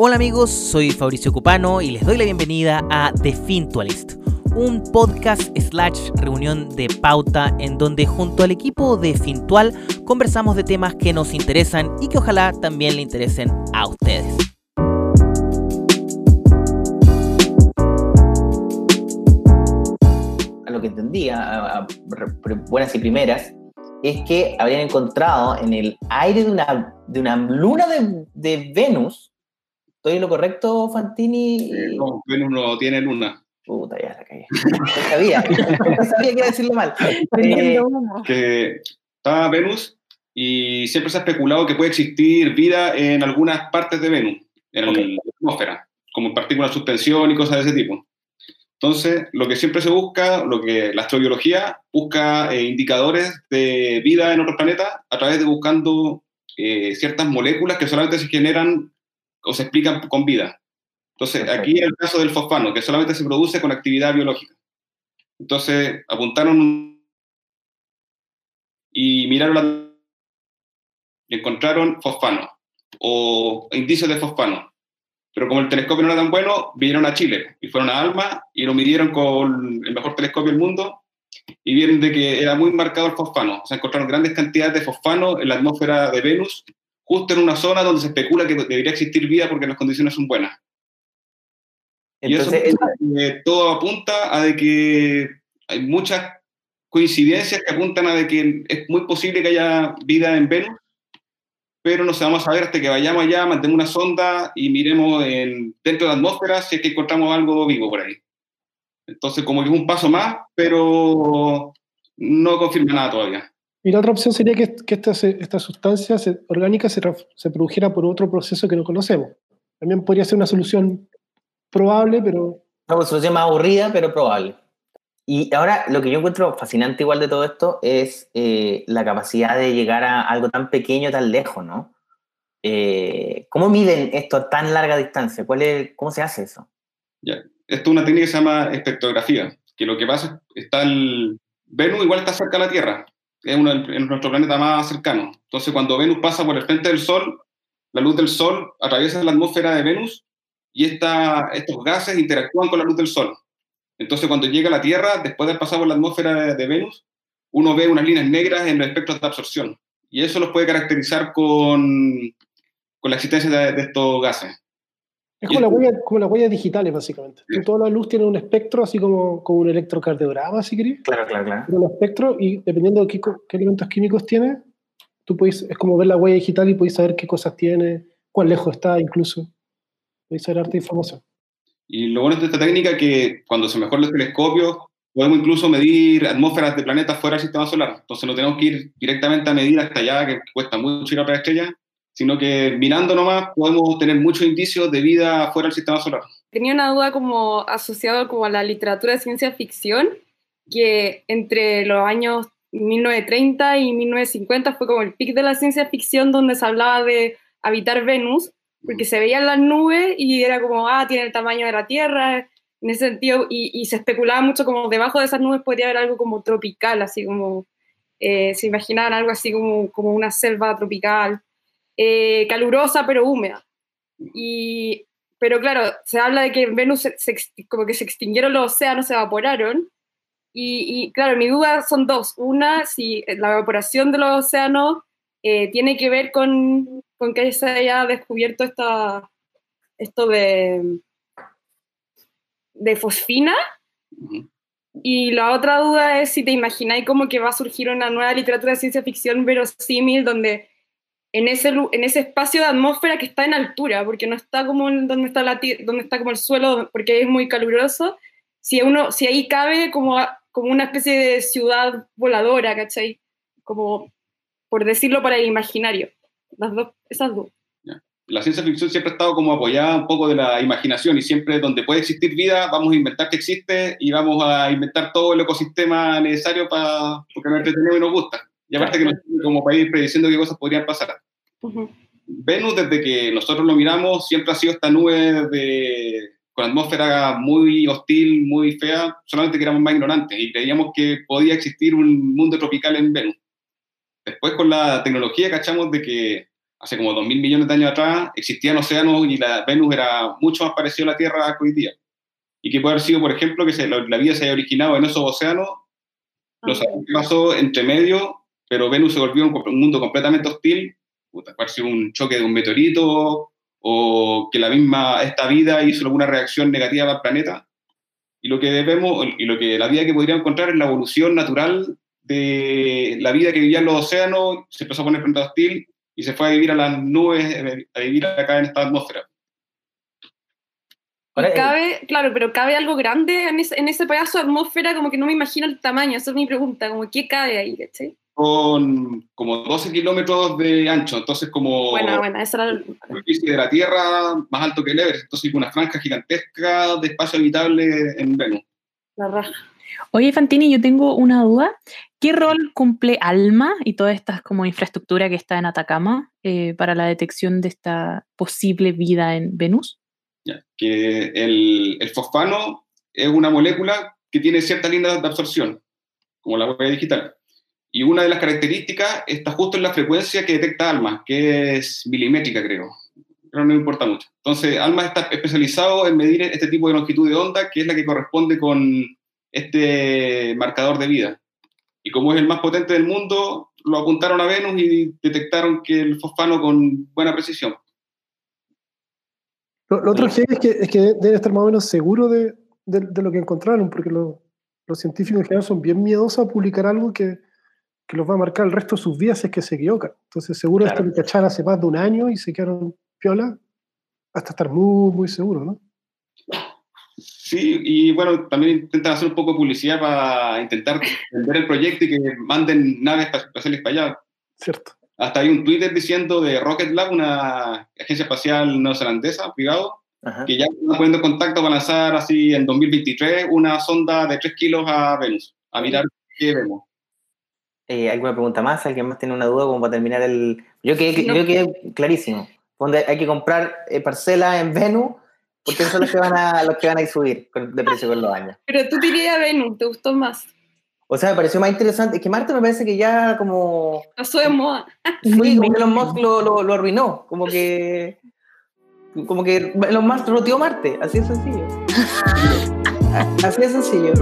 Hola amigos, soy Fabricio Cupano y les doy la bienvenida a The Fintualist, un podcast slash reunión de pauta en donde junto al equipo de Fintual conversamos de temas que nos interesan y que ojalá también le interesen a ustedes. A lo que entendía, buenas y primeras, es que habrían encontrado en el aire de una, de una luna de Venus ¿Estoy en lo correcto, Fantini? no, Venus no tiene luna. Puta, ya la caí. No sabía, no sabía que iba a decirlo mal. Eh, que está Venus y siempre se ha especulado que puede existir vida en algunas partes de Venus, en la atmósfera, como en partículas de suspensión y cosas de ese tipo. Entonces, lo que siempre se busca, lo que la astrobiología busca eh, indicadores de vida en otros planetas a través de buscando eh, ciertas moléculas que solamente se generan o se explican con vida. Entonces, aquí el caso del fosfano, que solamente se produce con actividad biológica. Entonces, apuntaron y miraron la, y encontraron fosfano o indicios de fosfano. Pero como el telescopio no era tan bueno, vinieron a Chile y fueron a Alma y lo midieron con el mejor telescopio del mundo y vieron de que era muy marcado el fosfano. O sea, encontraron grandes cantidades de fosfano en la atmósfera de Venus justo en una zona donde se especula que debería existir vida porque las condiciones son buenas. Entonces, y eso todo apunta a de que hay muchas coincidencias que apuntan a de que es muy posible que haya vida en Venus, pero no se vamos a ver hasta que vayamos allá, mantengamos una sonda y miremos en, dentro de la atmósfera si es que encontramos algo vivo por ahí. Entonces, como que es un paso más, pero no confirma nada todavía. Y la otra opción sería que, esta, esta, sustancia orgánica se, se, produjera por otro proceso que no conocemos. También podría ser una solución probable, pero... Una solución más aburrida, pero probable. Y ahora lo que yo encuentro fascinante igual de todo esto es eh, la capacidad de llegar a algo tan pequeño, tan lejos, ¿no? Eh, ¿Cómo miden esto a tan larga distancia? ¿Cuál es, ¿Cómo se hace eso? Ya. Esto es una técnica que se llama espectrografía, que lo que pasa es que está el Venus igual está cerca de la Tierra, es, uno, nuestro planeta más cercano. Entonces, cuando Venus pasa por el frente del Sol, la luz del Sol atraviesa la atmósfera de Venus y esta, estos gases interactúan con la luz del Sol. Entonces, cuando llega a la Tierra, después de pasar por la atmósfera de, Venus, uno ve unas líneas negras en los espectros de absorción. Y eso los puede caracterizar con, con la existencia de estos gases. Es como, las huellas digitales, básicamente. Toda la luz tiene un espectro, así como, como un electrocardiograma, si querés. Claro, claro, claro. Tiene un espectro y dependiendo de qué, qué, elementos químicos tiene, tú puedes, es como ver la huella digital y puedes saber qué cosas tiene, cuán lejos está incluso. Puedes saber harta información. Y lo bueno de esta técnica es que cuando se mejoran los telescopios, podemos incluso medir atmósferas de planetas fuera del sistema solar. Entonces no tenemos que ir directamente a medir hasta allá, que cuesta mucho ir a la estrella, sino que mirando nomás podemos tener muchos indicios de vida fuera del sistema solar. Tenía una duda como asociada como a la literatura de ciencia ficción, que entre los años 1930 y 1950 fue como el pic de la ciencia ficción donde se hablaba de habitar Venus, porque se veían las nubes y era como, ah, tiene el tamaño de la Tierra, en ese sentido, y, se especulaba mucho como debajo de esas nubes podría haber algo como tropical, así como, eh, se imaginaban algo así como, como una selva tropical. Eh, calurosa pero húmeda. Y, pero claro, se habla de que en Venus se, como que se extinguieron los océanos, se evaporaron. Y, claro, mi duda son dos. Una, si la evaporación de los océanos eh, tiene que ver con, con, que se haya descubierto esta, esto de, de fosfina. Y la otra duda es si te imagináis como que va a surgir una nueva literatura de ciencia ficción verosímil donde en ese, en ese espacio de atmósfera que está en altura, porque no está como donde está, la, donde está como el suelo, porque es muy caluroso, si, uno, si ahí cabe como, como una especie de ciudad voladora, ¿cachai? Como, por decirlo para el imaginario. Las dos, esas dos. La ciencia ficción siempre ha estado como apoyada un poco de la imaginación y siempre donde puede existir vida vamos a inventar que existe y vamos a inventar todo el ecosistema necesario para porque nos entretenemos y nos gusta. Y aparte que nos como país prediciendo qué cosas podrían pasar. Venus, desde que nosotros lo miramos, siempre ha sido esta nube de, con atmósfera muy hostil, muy fea, solamente que éramos más ignorantes y creíamos que podía existir un mundo tropical en Venus. Después con la tecnología cachamos de que hace como 2.000 millones de años atrás, existían océanos y la Venus era mucho más parecido a la Tierra que hoy día. Y que puede haber sido, por ejemplo, que se, la vida se haya originado en esos océanos, no sabemos qué pasó entre medio, pero Venus se volvió un, un mundo completamente hostil, puede haber sido un choque de un meteorito, o que la misma, esta vida hizo alguna reacción negativa al planeta. Y lo que debemos, y lo que la vida que podríamos encontrar es la evolución natural de la vida que vivía en los océanos, se empezó a poner frente hostil y se fue a vivir a las nubes, a vivir acá en esta atmósfera. cabe, claro, pero cabe algo grande en ese, en ese pedazo de atmósfera, como que no me imagino el tamaño, esa es mi pregunta, como qué cabe ahí, ¿cachai? Con como 12 kilómetros de ancho, entonces como bueno, bueno, esa era la superficie de la Tierra más alto que el Everest, entonces una franja gigantesca de espacio habitable en Venus. La raja. Oye, Fantini, yo tengo una duda. ¿Qué rol cumple ALMA y toda esta como infraestructura que está en Atacama eh, para la detección de esta posible vida en Venus? Ya, que el, el, fosfano es una molécula que tiene cierta línea de absorción, como la huella digital. Y una de las características está justo en la frecuencia que detecta ALMA, que es milimétrica, creo. Pero no importa mucho. Entonces, ALMA está especializado en medir este tipo de longitud de onda, que es la que corresponde con este marcador de vida. Y como es el más potente del mundo, lo apuntaron a Venus y detectaron que el fosfano con buena precisión. Lo, otro es que, es que deben estar más o menos seguros de, de, lo que encontraron, porque los científicos en general son bien miedosos a publicar algo que, que los va a marcar el resto de sus vidas si es que se equivocan. Entonces, seguro esto lo cacharon hace más de un año y se quedaron piola hasta estar muy, muy seguros, ¿no? Sí, y bueno, también intentan hacer un poco de publicidad para intentar vender el proyecto y que manden naves espaciales para allá. Cierto. Hasta hay un Twitter diciendo de Rocket Lab, una agencia espacial neozelandesa, privado, que ya están poniendo contacto para lanzar así en 2023 una sonda de 3 kilos a Venus, a mirar qué vemos. Eh, ¿Alguna pregunta más? ¿Alguien más tiene una duda como para terminar el...? Yo quedé, yo quedé clarísimo. Donde hay que comprar eh, parcelas en Venus porque son los que van a, los que van a subir de precio con los años. Pero tú dirías Venus, ¿te gustó más? O sea, me pareció más interesante. Es que Marte me parece que ya como... Pasó de moda. Sí, como que Elon Musk lo, lo, lo, arruinó. Como que... Como que Elon Musk roteó Marte. Así de sencillo. Así de sencillo.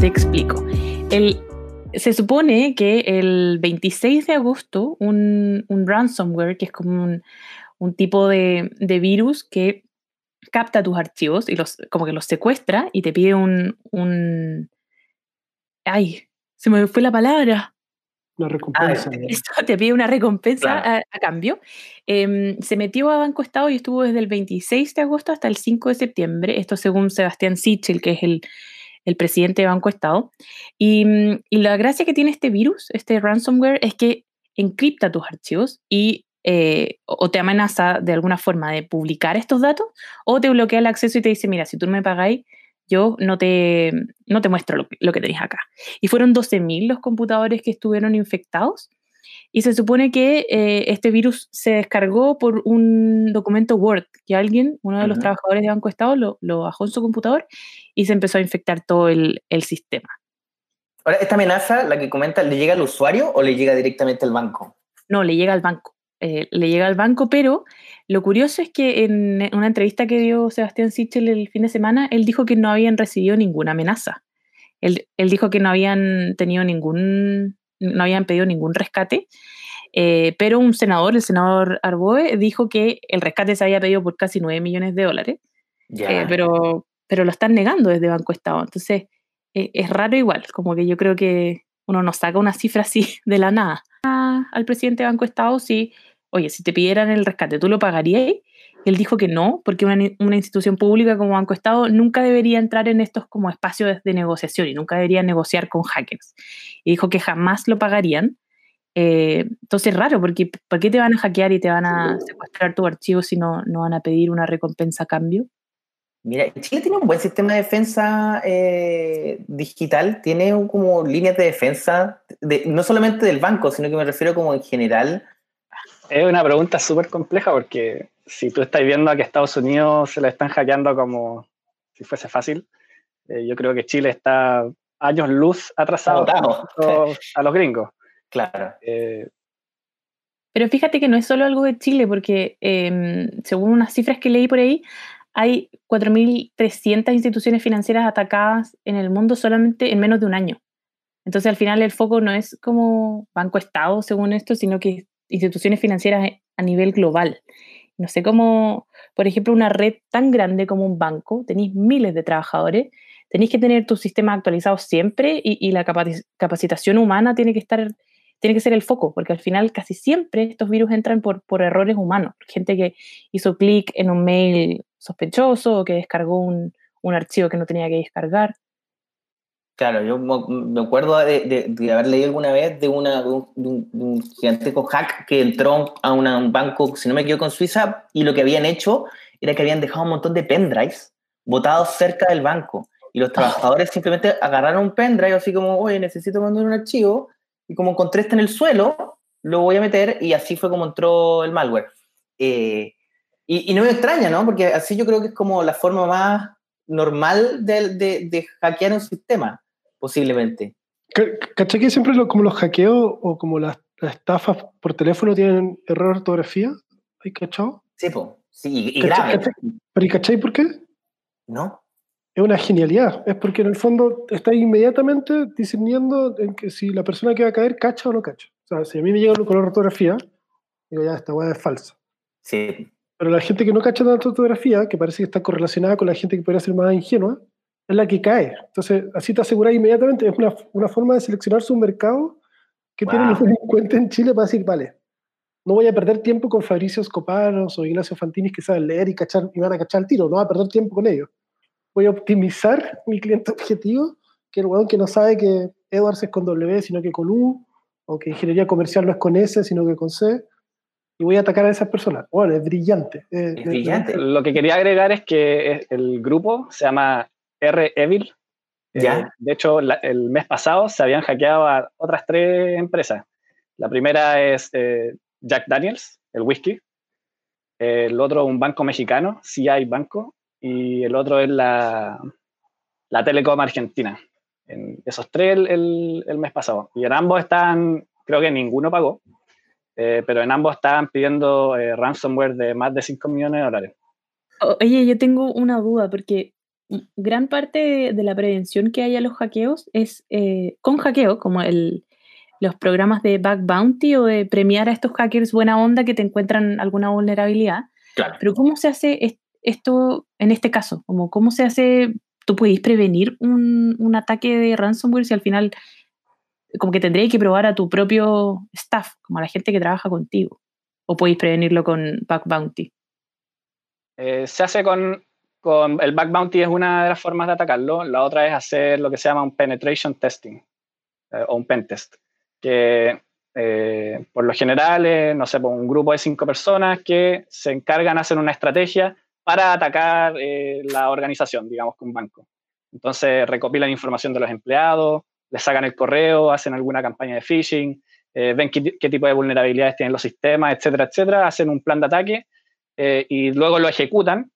Te explico. El, se supone que el 26 de agosto un, ransomware, que es como un, tipo de, virus que capta tus archivos y los, como que los secuestra y te pide un, un... ¡Ay! Se me fue la palabra. Una recompensa. Ah, te pide una recompensa a, cambio. Em, se metió a Banco Estado y estuvo desde el 26 de agosto hasta el 5 de septiembre. Esto según Sebastián Sichel, que es el, el presidente de Banco Estado. Mm, y, la gracia que tiene este virus, este ransomware, es que encripta tus archivos y eh, o te amenaza de alguna forma de publicar estos datos o te bloquea el acceso y te dice, mira, si tú no me pagáis, yo no te, no te muestro lo, lo que tenéis acá. Y fueron 12.000 los computadores que estuvieron infectados y se supone que eh, este virus se descargó por un documento Word, que alguien, uno de los trabajadores de Banco Estado, lo, lo, bajó en su computador y se empezó a infectar todo el, el, sistema. Ahora, ¿esta amenaza, la que comenta, le llega al usuario o le llega directamente al banco? No, le llega al banco. Eh, le llega al banco, pero lo curioso es que en una entrevista que dio Sebastián Sichel el fin de semana, él dijo que no habían recibido ninguna amenaza. Él, él dijo que no habían tenido ningún no habían pedido ningún rescate, eh, pero un senador, el senador Arboe, dijo que el rescate se había pedido por casi 9 millones de dólares, eh, pero, pero lo están negando desde Banco Estado. Entonces, eh, es raro igual, como que yo creo que uno no saca una cifra así de la nada. al presidente de Banco Estado, sí, oye, si te pidieran el rescate, ¿tú lo pagarías? Él dijo que no, porque una, una, institución pública como Banco Estado nunca debería entrar en estos como espacios de, negociación y nunca debería negociar con hackers. Y dijo que jamás lo pagarían. Eh, entonces es raro, porque ¿por qué te van a hackear y te van a secuestrar tu archivo si no, no van a pedir una recompensa a cambio? Mira, Chile tiene un buen sistema de defensa eh, digital, tiene como líneas de defensa, de, no solamente del banco, sino que me refiero como en general. Es una pregunta súper compleja porque si tú estás viendo a que Estados Unidos se lo están hackeando como si fuese fácil, eh, yo creo que Chile está años luz atrasados Agotado. a los gringos. Claro. Eh, Pero fíjate que no es solo algo de Chile, porque em, según unas cifras que leí por ahí, hay 4.300 instituciones financieras atacadas en el mundo solamente en menos de un año. Entonces, al final, el foco no es como Banco Estado, según esto, sino que instituciones financieras a nivel global. No sé cómo, por ejemplo, una red tan grande como un banco, tenéis miles de trabajadores, tenéis que tener tus sistemas actualizados siempre y, y la capaci- capacitación humana tiene que estar, tiene que ser el foco, porque al final casi siempre estos virus entran por, por errores humanos. Gente que hizo clic en un mail sospechoso o que descargó un, un archivo que no tenía que descargar. Claro, yo me acuerdo de, de- de haber leído alguna vez de, una, de, un, de un- gigantesco hack que entró a una- un banco, si no me equivoco, en Suiza, y lo que habían hecho era que habían dejado un montón de pendrives botados cerca del banco. Y los trabajadores simplemente agarraron un pendrive así como, oye, necesito mandar un archivo, y como encontré este en el suelo, lo voy a meter, y así fue como entró el malware. Eh, y, y no me extraña, ¿no? Porque así yo creo que es como la forma más normal de, de- de hackear un sistema posiblemente. Ca- ¿Cachai que siempre lo- como los hackeos o como las, las estafas por teléfono tienen error de ortografía? ¿Hay cachado? Sí, po. sí y, ¿Cachai- grave, cachai? ¿Pero y cachai por qué? ¿no? Es una genialidad. Es porque en el fondo está inmediatamente discerniendo en que si la persona que va a caer cacha o no cacha. O sea, si a mí me llega con la ortografía, digo, ya, esta weá es falsa. Sí, Pero la gente que no cacha tanta ortografía, que parece que está correlacionada con la gente que podría ser más ingenua, es la que cae. Entonces, así te aseguras inmediatamente. Es una, una forma de seleccionar su mercado que tienen Wow. los delincuentes en Chile para decir, vale, no voy a perder tiempo con Fabricio Escopanos o Ignacio Fantinis que saben leer y, cachar, y van a cachar el tiro. No voy a perder tiempo con ellos. Voy a optimizar mi cliente objetivo, que es el weón que no sabe que Edwards es con W, sino que con U, o que ingeniería comercial no es con S, sino que con C. Y voy a atacar a esas personas. Bueno, es brillante. Eh, Es eh, brillante. Lo que quería agregar es que es- el grupo se llama R-Evil. Eh, Ya. de hecho, la- el mes pasado se habían hackeado a otras tres empresas. La primera es eh, Jack Daniels, el whisky. El otro, un banco mexicano, CI Banco. Y el otro es la, la Telecom Argentina. En esos tres el, el- el mes pasado. Y en ambos están, creo que ninguno pagó, eh, pero en ambos estaban pidiendo eh, ransomware de más de 5 millones de dólares. Oye, yo tengo una duda, porque gran parte de, la prevención que hay a los hackeos es eh, con hackeo, como el, los programas de Bug Bounty o de premiar a estos hackers buena onda que te encuentran alguna vulnerabilidad. Claro. Pero ¿cómo se hace es- esto en este caso? Como, ¿Cómo se hace? ¿Tú podéis prevenir un, un ataque de ransomware si al final como que tendréis que probar a tu propio staff, como a la gente que trabaja contigo? ¿O podéis prevenirlo con Bug Bounty? Eh, se hace con, con el back bounty es una de las formas de atacarlo. La otra es hacer lo que se llama un penetration testing eh, o un pen test, que eh, por lo general es, no sé, pues, un grupo de cinco personas que se encargan de hacer una estrategia para atacar eh, la organización, digamos que un banco. Entonces recopilan información de los empleados, les sacan el correo, hacen alguna campaña de phishing, ven qué, tipo de vulnerabilidades tienen los sistemas, etcétera, etcétera, hacen un plan de ataque y luego lo ejecutan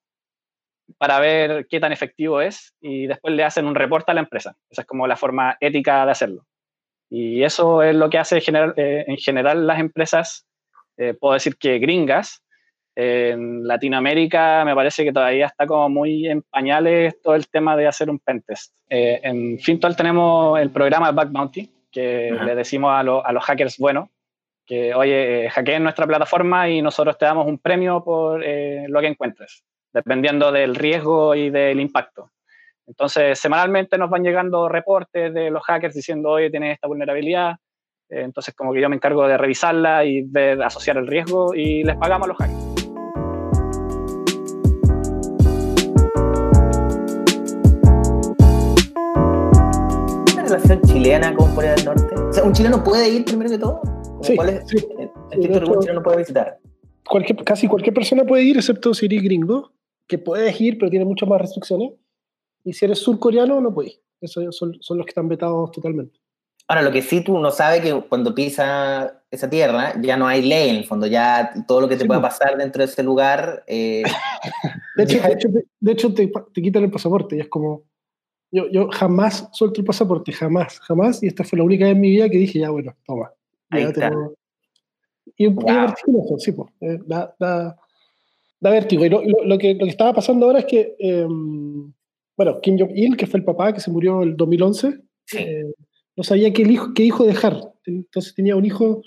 para ver qué tan efectivo es y después le hacen un reporte a la empresa. Esa es como la forma ética de hacerlo. Y eso es lo que hace general, eh, en general las empresas, eh, puedo decir que gringas. En Latinoamérica me parece que todavía está como muy en pañales todo el tema de hacer un pentest. Eh, en Fintual tenemos el programa Back Bounty, que le decimos a, lo- a los hackers buenos, que, oye, eh, hackeen nuestra plataforma y nosotros te damos un premio por lo que encuentres, dependiendo del riesgo y del impacto. Entonces, semanalmente nos van llegando reportes de los hackers diciendo, oye, tienes esta vulnerabilidad. Eh, entonces, como que yo me encargo de revisarla y ver, asociar el riesgo y les pagamos a los hackers. ¿Una relación chilena con Corea del Norte? O sea, ¿un chileno puede ir primero que todo? ¿Como Sí, ¿Cuál es sí. el Sí, título de que un hecho- chileno puede visitar? Cualquier, casi cualquier persona puede ir, excepto si eres gringo, que puedes ir, pero tiene muchas más restricciones. Y si eres surcoreano, no puedes. Esos son, son los que están vetados totalmente. Ahora, lo que sí tú no sabes que cuando pisa esa tierra ya no hay ley en el fondo, ya todo lo que te Sí, pueda pasar dentro de ese lugar... eh, De hecho, de hecho, te, de hecho te, te quitan el pasaporte y es como, Yo, yo jamás suelto el pasaporte, jamás, jamás. Y esta fue la única vez en mi vida que dije, ya bueno, toma. Ahí ya está. tengo- Y Wow. vertiginoso, sí, pues. eh, da, da, da vértigo. Y lo, lo- lo que, lo que estaba pasando ahora es que, eh, bueno, Kim Jong-il, que fue el papá que se murió en el 2011, Sí. eh, no sabía qué, hijo, qué hijo dejar. Entonces tenía un hijo,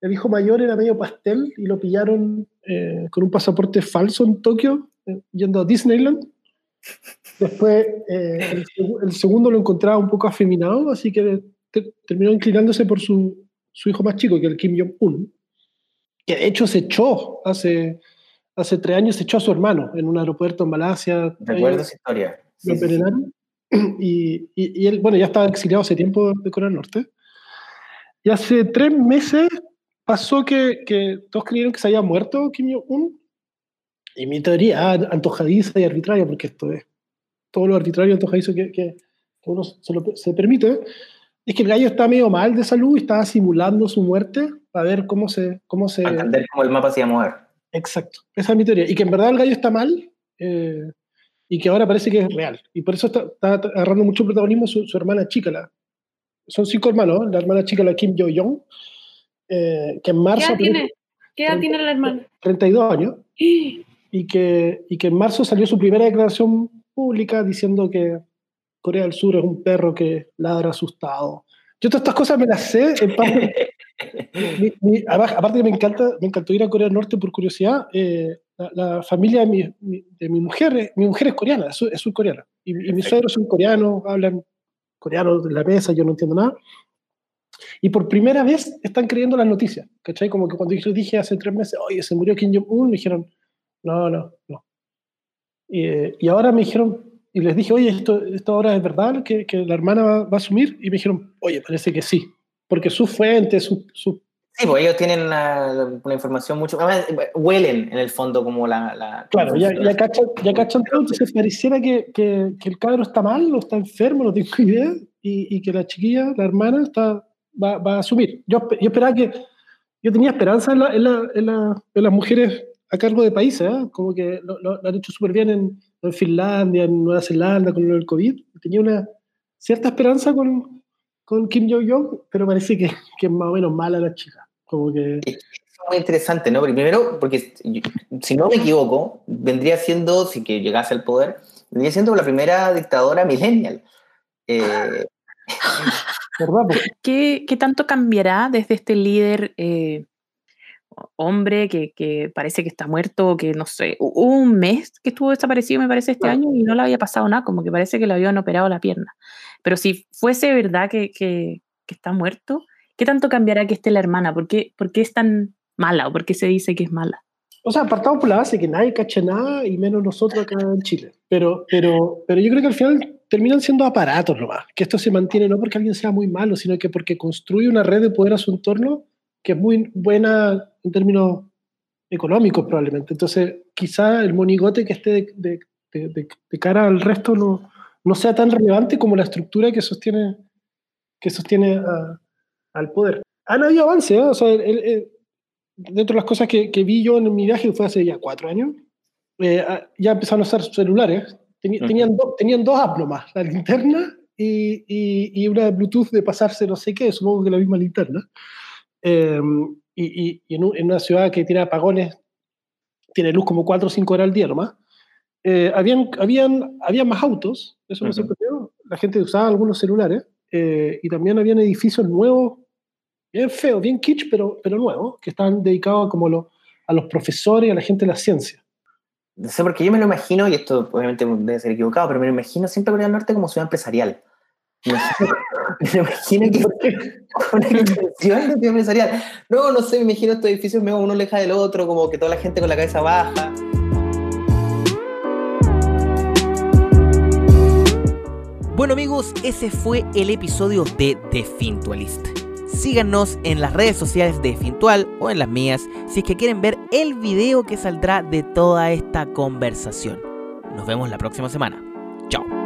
el hijo mayor era medio pastel y lo pillaron eh, con un pasaporte falso en Tokio, eh, yendo a Disneyland. Después eh, el, el segundo lo encontraba un poco afeminado, así que te- terminó inclinándose por su, su hijo más chico, que el Kim Jong-un, que de hecho se echó hace, hace tres años, se echó a su hermano en un aeropuerto en Malasia. Recuerdo esa historia. lo Sí, sí, sí. Y, y- y él, bueno, ya estaba exiliado hace tiempo de Corea del Norte. Y hace tres meses pasó que, que todos creyeron que se había muerto Kim Jong-un. Y mi teoría, antojadiza y arbitraria, porque esto es todo lo arbitrario y antojadizo que, que, que uno se, lo- se permite, es que el gallo está medio mal de salud y estaba simulando su muerte para ver cómo se... Cómo se Para entender cómo el mapa se iba a mover. Exacto, esa es mi teoría. Y que en verdad el gallo está mal eh, y que ahora parece que es real. Y por eso está, está agarrando mucho protagonismo su, su hermana chica. La, son cinco hermanos, la hermana chica, la Kim Jo-young, eh, que en ¿Qué marzo... edad apenas- tiene? ¿Qué edad tiene la hermana? 32 años. Y que, y que en marzo salió su primera declaración pública diciendo que Corea del Sur es un perro que ladra asustado. Yo todas estas cosas me las sé en parte, mi- mi- aparte que me encanta, me encantó ir a Corea del Norte por curiosidad, eh, la, la familia de mi, mi- de mi mujer, eh, mi mujer es coreana, es, es surcoreana, y, y mis suegros son coreanos, hablan coreano en la mesa, yo no entiendo nada. Y por primera vez están creyendo las noticias, ¿cachai? Como que cuando yo dije hace tres meses, oye, se murió Kim Jong-un, me dijeron, no, no, no. Y, eh, y ahora me dijeron, y les dije, oye, ¿esto, esto ahora es verdad que, que la hermana va, va a asumir? Y me dijeron, oye, parece que sí, porque sus fuentes, sus su, Sí, pues ellos tienen una, una información mucho. Además, huelen en el fondo como la. la Claro, ya, ya, cachan, ya cachan todo, entonces pareciera que, que, que el cabro está mal, o está enfermo, no tengo idea, y, y que la chiquilla, la hermana, está, va, va a asumir. Yo, yo esperaba que, yo tenía esperanza en, la, en, la, en, en las mujeres a cargo de países, ¿eh? como que lo, lo- lo han hecho súper bien en, en Finlandia, en Nueva Zelanda, con el COVID. Tenía una cierta esperanza con, con Kim Jong-un, pero parece que, que es más o menos mala la chica. Como que... Es muy interesante, ¿no? Porque Primero, porque si no me equivoco, vendría siendo, si que llegase al poder, vendría siendo la primera dictadora millennial. Eh, qué tanto cambiará desde este líder eh, hombre que, que parece que está muerto, que no sé, hu- hubo un mes que estuvo desaparecido, me parece, este año y no le había pasado nada, como que parece que le habían operado la pierna. Pero si fuese verdad que, que- que está muerto, ¿qué tanto cambiará que esté la hermana? ¿Por qué, por qué es tan mala o por qué se dice que es mala? O sea, partamos por la base que nadie cacha nada y menos nosotros acá en Chile. Pero, pero, pero yo creo que al final terminan siendo aparatos nomás. Que esto se mantiene no porque alguien sea muy malo, sino que porque construye una red de poder a su entorno que es muy buena en términos económicos probablemente. Entonces, quizá el monigote que esté de, de- de- de- cara al resto no, no sea tan relevante como la estructura que sostiene, que sostiene a- al poder. Han habido avances, ¿eh? o sea, el- el- dentro de las cosas que, que vi yo en mi viaje, que fue hace ya cuatro años, eh, ah, ya empezaron a usar celulares. Teni- Ujú. tenían, do- tenían dos apps nomás, la linterna y, y, y una de Bluetooth de pasarse no sé qué, supongo que la misma linterna. Eh, y y- y en, un- en una ciudad que tiene apagones, tiene luz como cuatro o cinco horas al día nomás. Eh, habían, habían, habían más autos, eso me Ujú. sorprendió. La gente usaba algunos celulares eh, y también habían edificios nuevos bien feos, bien kitsch, pero, pero nuevos, que estaban dedicados como lo- a los profesores y a la gente de la ciencia. no sé, porque yo me lo imagino, y esto obviamente debe ser equivocado, pero me lo imagino siempre Corea del Norte como ciudad empresarial. Me imagino, que una intención de ciudad empresarial. No, no sé, me imagino estos edificios medio uno leja del otro, como que toda la gente con la cabeza baja. Bueno amigos, ese fue el episodio de The Fintualist. Síganos en las redes sociales de Fintual o en las mías si es que quieren ver el video que saldrá de toda esta conversación. Nos vemos la próxima semana. Chao.